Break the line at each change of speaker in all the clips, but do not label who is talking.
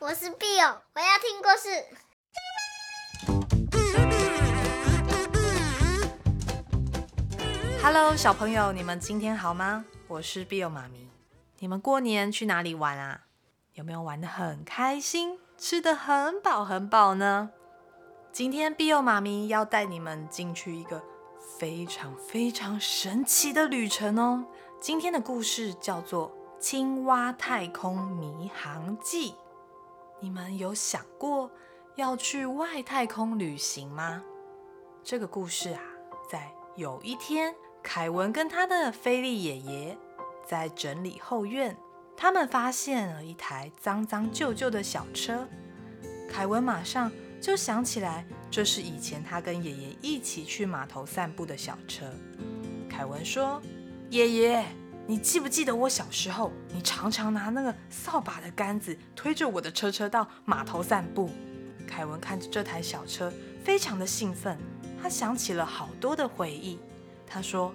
我是 Bill，我要听故事。
Hello，小朋友，你们今天好吗？我是 Bill 妈咪。你们过年去哪里玩啊？有没有玩得很开心，吃得很饱很饱呢？今天 Bill 妈咪要带你们进去一个非常非常神奇的旅程哦。今天的故事叫做《青蛙太空迷航记》。你们有想过要去外太空旅行吗？这个故事啊，在有一天，凯文跟他的菲利爷爷在整理后院，他们发现了一台脏脏旧旧的小车。凯文马上就想起来，这是以前他跟爷爷一起去码头散步的小车。凯文说：“爷爷，你记不记得我小时候，你常常拿那个扫把的杆子推着我的车车到码头散步？”凯文看着这台小车，非常的兴奋，他想起了好多的回忆。他说：“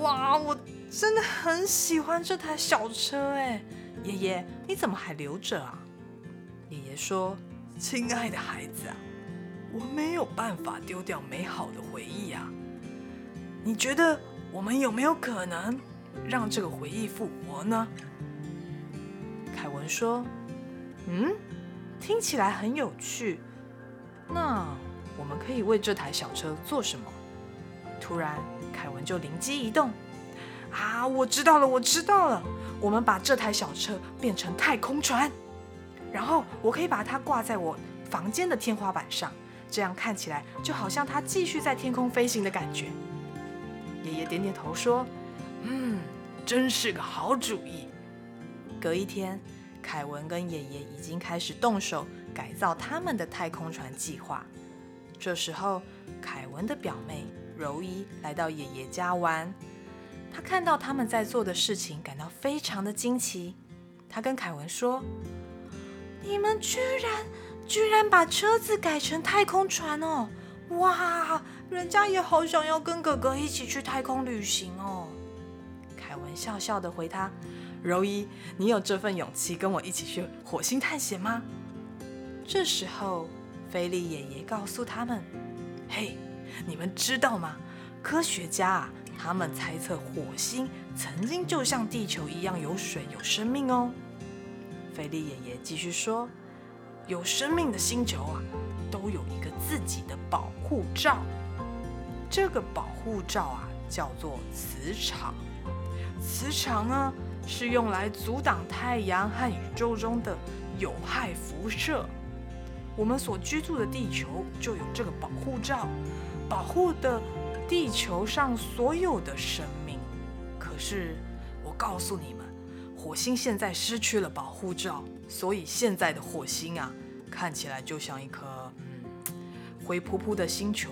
哇，我真的很喜欢这台小车哎，爷爷，你怎么还留着啊？”爷爷说：“亲爱的孩子啊，我没有办法丢掉美好的回忆啊。你觉得我们有没有可能让这个回忆复活呢？”凯文说：“嗯，听起来很有趣。那我们可以为这台小车做什么？”突然，凯文就灵机一动，啊，我知道了，我知道了，我们把这台小车变成太空船。然后我可以把它挂在我房间的天花板上，这样看起来就好像它继续在天空飞行的感觉。爷爷点点头说：“嗯，真是个好主意。”隔一天，凯文跟爷爷已经开始动手改造他们的太空船计划。这时候，凯文的表妹柔伊来到爷爷家玩，她看到他们在做的事情，感到非常的惊奇。她跟凯文说。你们居然居然把车子改成太空船哦！哇，人家也好想要跟哥哥一起去太空旅行哦。笑笑的回他：“柔伊，你有这份勇气跟我一起去火星探险吗？”这时候，菲利爷爷告诉他们：“嘿，你们知道吗？科学家啊，他们猜测火星曾经就像地球一样有水有生命哦。”菲利爷爷继续说：“有生命的星球啊，都有一个自己的保护罩。这个保护罩啊，叫做磁场。磁场呢，是用来阻挡太阳和宇宙中的有害辐射。我们所居住的地球就有这个保护罩，保护的地球上所有的生命。可是，我告诉你们。”火星现在失去了保护罩，所以现在的火星啊，看起来就像一颗嗯灰扑扑的星球。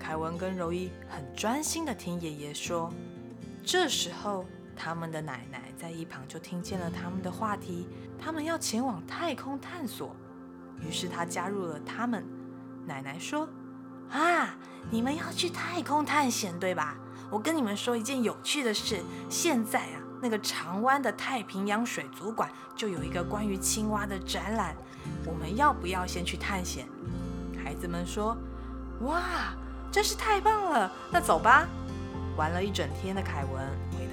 凯文跟柔伊很专心地听爷爷说。这时候，他们的奶奶在一旁就听见了他们的话题，他们要前往太空探索。于是他加入了他们。奶奶说：“啊，你们要去太空探险，对吧？我跟你们说一件有趣的事，现在啊。”那个长湾的太平洋水族馆就有一个关于青蛙的展览，我们要不要先去探险？孩子们说：“哇，真是太棒了！”那走吧。玩了一整天的凯文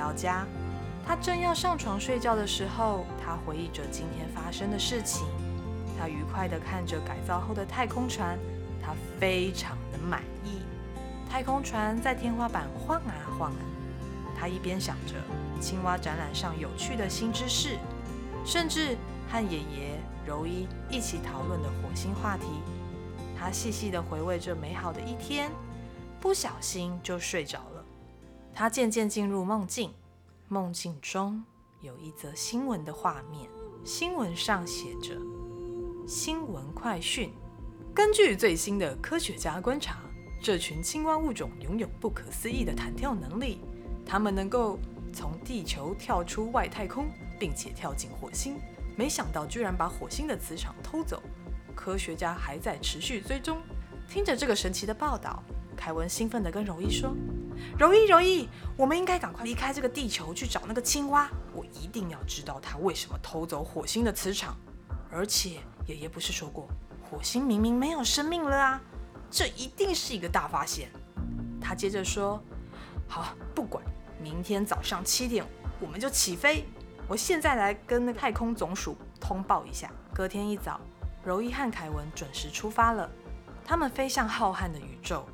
到家，他正要上床睡觉的时候，他回忆着今天发生的事情。他愉快地看着改造后的太空船，他非常的满意。太空船在天花板晃啊晃啊，他一边想着。青蛙展览上有趣的新知识，甚至和爷爷柔伊一起讨论的火星话题。他细细地回味着美好的一天，不小心就睡着了。他渐渐进入梦境，梦境中有一则新闻的画面，新闻上写着：“新闻快讯，根据最新的科学家观察，这群青蛙物种拥有不可思议的弹跳能力，它们能够。”从地球跳出外太空，并且跳进火星，没想到居然把火星的磁场偷走。科学家还在持续追踪。听着这个神奇的报道，凯文兴奋地跟柔伊说：“柔伊，柔伊，我们应该赶快离开这个地球去找那个青蛙。我一定要知道它为什么偷走火星的磁场。”而且爷爷不是说过，火星明明没有生命了啊，这一定是一个大发现。他接着说：“好，不管，明天早上七点我们就起飞。我现在来跟那个太空总署通报一下。”隔天一早，柔一和凯文准时出发了，他们飞向浩瀚的宇宙。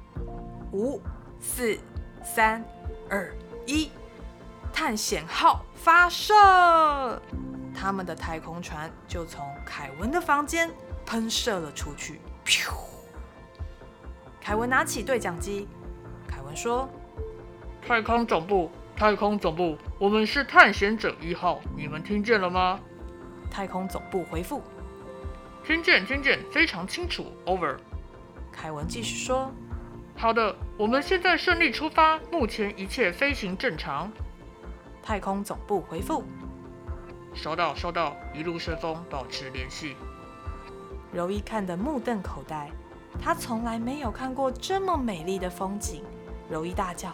五、四、三、二、一，探险号发射！他们的太空船就从凯文的房间喷射了出去。噗！凯文拿起对讲机，凯文说：“
太空总部，太空总部，我们是探险者一号，你们听见了吗？”
太空总部回复：“
听见，听见，非常清楚。Over。”
凯文继续说：“
好的，我们现在顺利出发，目前一切飞行正常。”
太空总部回复。
收到，收到，一路顺风，保持联系。
柔一看得目瞪口呆，他从来没有看过这么美丽的风景。柔一大叫：“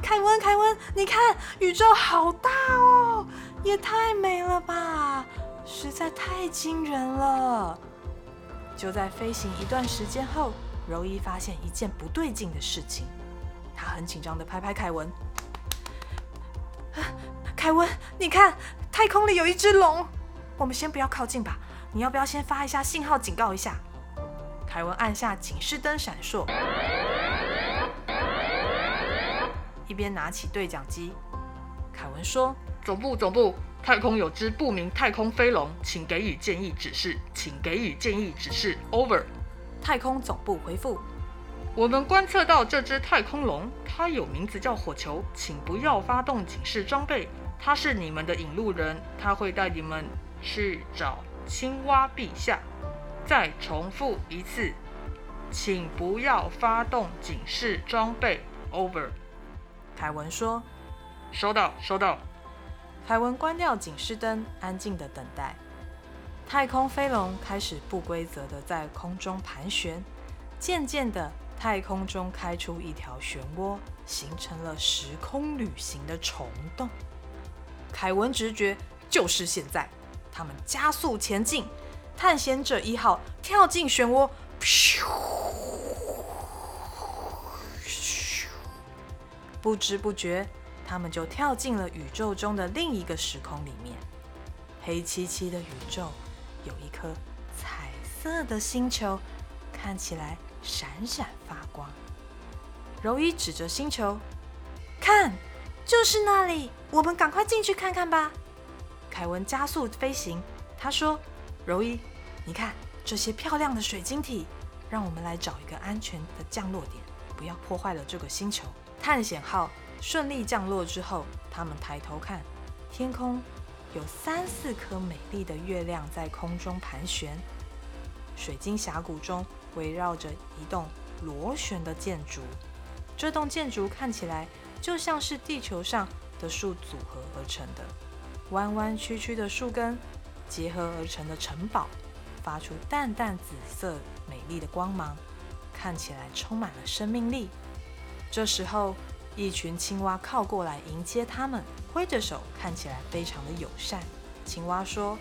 凯文，凯文，你看，宇宙好大哦，也太美了吧，实在太惊人了！”就在飞行一段时间后，柔一发现一件不对劲的事情，他很紧张地拍拍凯文：“凯文，你看。”太空里有一只龙，我们先不要靠近吧。你要不要先发一下信号警告一下？凯文按下警示灯闪烁，一边拿起对讲机。凯文说：“
总部，总部，太空有只不明太空飞龙，请给予建议指示，请给予建议指示。Over。”
太空总部回复：“
我们观测到这只太空龙，它有名字叫火球，请不要发动警示装备。”它是你们的引路人，他会带你们去找青蛙陛下。再重复一次，请不要发动警示装备。Over。
凯文说：“
收到，收到。”
凯文关掉警示灯，安静的等待。太空飞龙开始不规则地在空中盘旋，渐渐的，太空中开出一条漩涡，形成了时空旅行的虫洞。凯文直觉就是现在，他们加速前进。探险者一号跳进漩涡，不知不觉，他们就跳进了宇宙中的另一个时空里面。黑漆漆的宇宙，有一颗彩色的星球，看起来闪闪发光。柔一指着星球，看。就是那里，我们赶快进去看看吧。凯文加速飞行，他说：“柔一，你看这些漂亮的水晶体，让我们来找一个安全的降落点，不要破坏了这个星球。”探险号顺利降落之后，他们抬头看，天空有三四颗美丽的月亮在空中盘旋，水晶峡谷中围绕着一栋螺旋的建筑，这栋建筑看起来。就像是地球上的树组合而成的，弯弯曲曲的树根结合而成的城堡，发出淡淡紫色美丽的光芒，看起来充满了生命力。这时候，一群青蛙靠过来迎接他们，挥着手，看起来非常的友善。青蛙说：“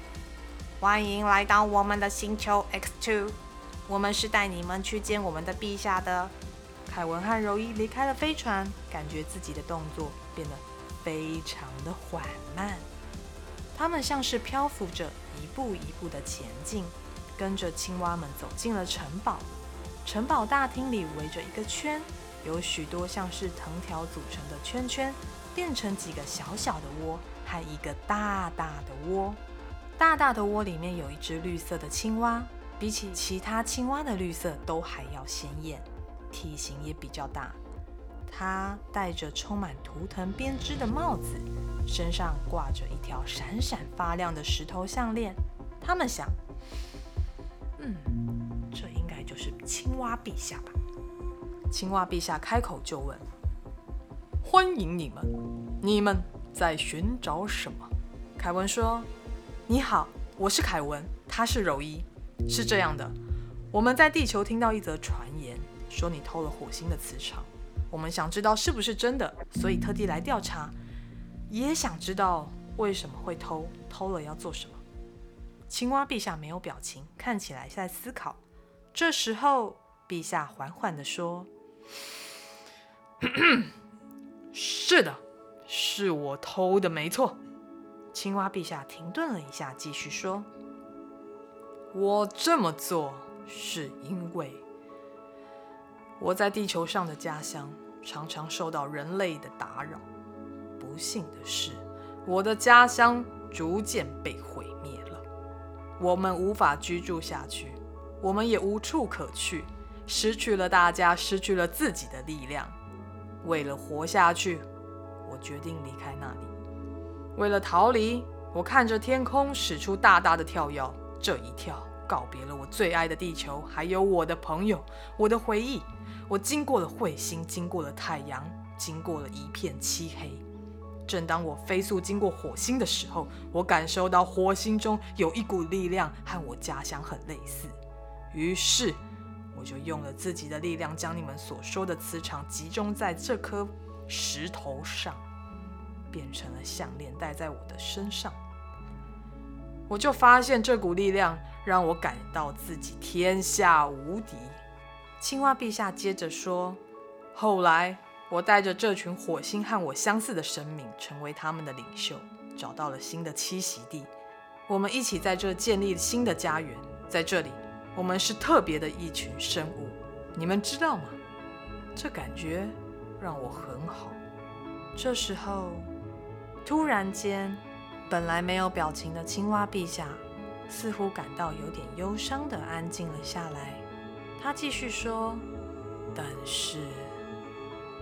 欢迎来到我们的星球 X2，我们是带你们去见我们的陛下的。”凯文和柔伊离开了飞船，感觉自己的动作变得非常的缓慢。他们像是漂浮着，一步一步的前进，跟着青蛙们走进了城堡。城堡大厅里围着一个圈，有许多像是藤条组成的圈圈，变成几个小小的窝和一个大大的窝。大大的窝里面有一只绿色的青蛙，比起其他青蛙的绿色都还要鲜艳。体型也比较大，它戴着充满图腾编织的帽子，身上挂着一条闪闪发亮的石头项链。他们想，嗯，这应该就是青蛙陛下吧？青蛙陛下开口就问：“欢迎你们，你们在寻找什么？”凯文说：“你好，我是凯文，他是柔伊。是这样的，我们在地球听到一则传言。”说你偷了火星的磁场，我们想知道是不是真的，所以特地来调查，也想知道为什么会偷，偷了要做什么。青蛙陛下没有表情，看起来在思考。这时候，陛下缓缓地说：“是的，是我偷的，没错。”青蛙陛下停顿了一下，继续说：“我这么做是因为我在地球上的家乡常常受到人类的打扰。不幸的是，我的家乡逐渐被毁灭了，我们无法居住下去，我们也无处可去，失去了大家，失去了自己的力量。为了活下去，我决定离开那里。”为了逃离，我看着天空，使出大大的跳跃。这一跳，告别了我最爱的地球，还有我的朋友，我的回忆。我经过了彗星，经过了太阳，经过了一片漆黑。正当我飞速经过火星的时候，我感受到火星中有一股力量和我家乡很类似。于是，我就用了自己的力量，将你们所说的磁场集中在这颗石头上。变成了项链，戴在我的身上。我就发现这股力量让我感到自己天下无敌。青蛙陛下接着说：“后来，我带着这群火星和我相似的生命，成为他们的领袖，找到了新的栖息地。我们一起在这建立新的家园。在这里，我们是特别的一群生物。你们知道吗？这感觉让我很好。这时候。”突然间，本来没有表情的青蛙陛下似乎感到有点忧伤的安静了下来。他继续说：“但是，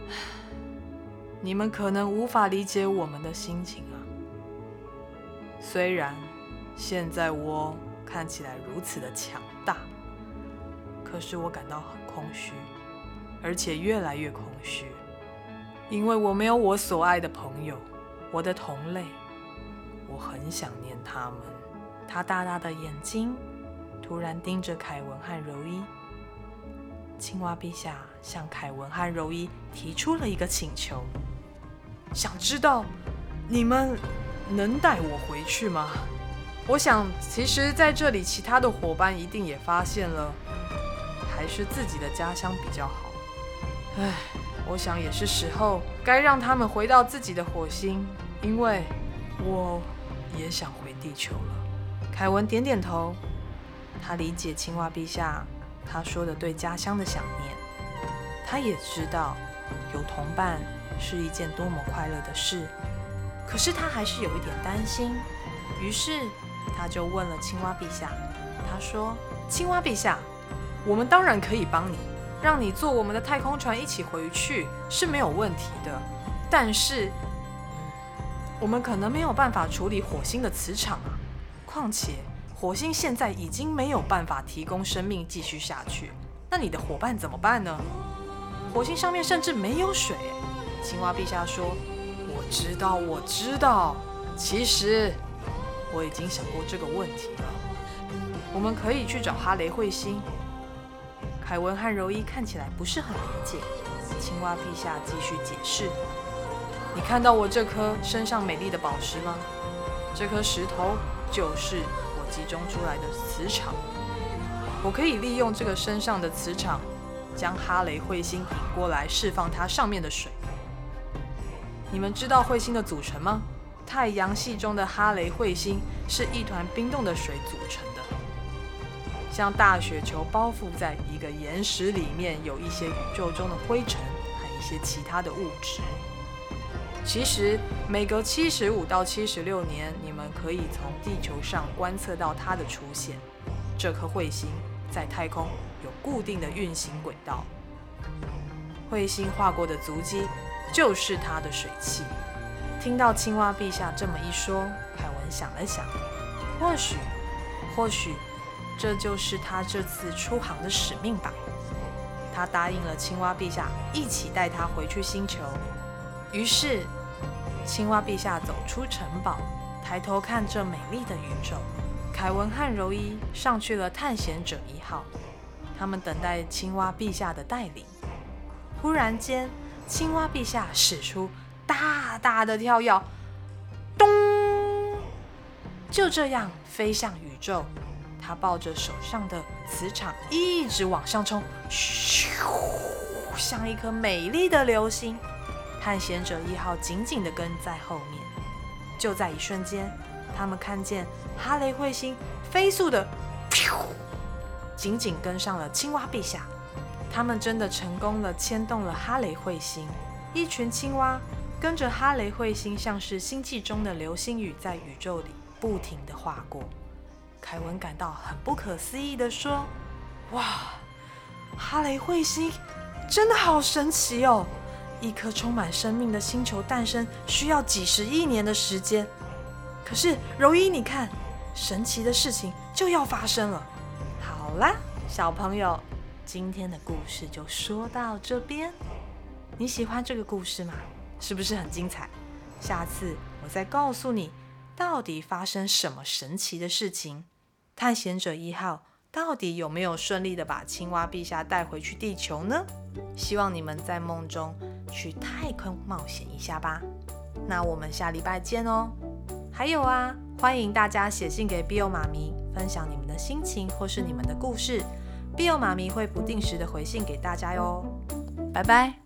你们可能无法理解我们的心情啊。虽然现在我看起来如此的强大，可是我感到很空虚，而且越来越空虚，因为我没有我所爱的朋友。”我的同类，我很想念他们。他大大的眼睛突然盯着凯文和柔伊。青蛙陛下向凯文和柔伊提出了一个请求：想知道你们能带我回去吗？我想，其实在这里，其他的伙伴一定也发现了，还是自己的家乡比较好。唉，我想也是时候该让他们回到自己的火星。因为我也想回地球了。凯文点点头，他理解青蛙陛下他说的对家乡的想念。他也知道有同伴是一件多么快乐的事，可是他还是有一点担心。于是他就问了青蛙陛下，他说：“青蛙陛下，我们当然可以帮你，让你坐我们的太空船一起回去是没有问题的，但是……”我们可能没有办法处理火星的磁场啊，况且火星现在已经没有办法提供生命继续下去，那你的伙伴怎么办呢？火星上面甚至没有水。青蛙陛下说：“我知道，我知道，其实我已经想过这个问题了。我们可以去找哈雷彗星。”凯文和柔伊看起来不是很理解。青蛙陛下继续解释。你看到我这颗身上美丽的宝石吗？这颗石头就是我集中出来的磁场。我可以利用这个身上的磁场，将哈雷彗星引过来，释放它上面的水。你们知道彗星的组成吗？太阳系中的哈雷彗星是一团冰冻的水组成的，像大雪球包覆在一个岩石里面，有一些宇宙中的灰尘和一些其他的物质。其实每隔七十五到七十六年，你们可以从地球上观测到它的出现。这颗彗星在太空有固定的运行轨道，彗星划过的足迹就是它的水汽。听到青蛙陛下这么一说，凯文想了想，或许，或许这就是他这次出航的使命吧。他答应了青蛙陛下，一起带他回去星球。于是，青蛙陛下走出城堡，抬头看这美丽的宇宙。凯文和柔伊上去了探险者一号，他们等待青蛙陛下的带领。忽然间，青蛙陛下使出大大的跳跃，咚！就这样飞向宇宙。他抱着手上的磁场一直往上冲，咻，像一颗美丽的流星。探险者一号紧紧地跟在后面。就在一瞬间，他们看见哈雷彗星飞速的，紧紧跟上了青蛙陛下。他们真的成功了，牵动了哈雷彗星。一群青蛙跟着哈雷彗星，像是星际中的流星雨，在宇宙里不停地划过。凯文感到很不可思议地说：“哇，哈雷彗星真的好神奇哦！一颗充满生命的星球诞生需要几十亿年的时间。可是柔一，你看，神奇的事情就要发生了。好啦，小朋友，今天的故事就说到这边。你喜欢这个故事吗？是不是很精彩？下次我再告诉你，到底发生什么神奇的事情。”探险者一号到底有没有顺利的把青蛙陛下带回去地球呢？希望你们在梦中去太空冒险一下吧。那我们下礼拜见哦。还有啊，欢迎大家写信给 Bill 妈咪，分享你们的心情或是你们的故事，Bill 妈咪会不定时的回信给大家哟。拜拜。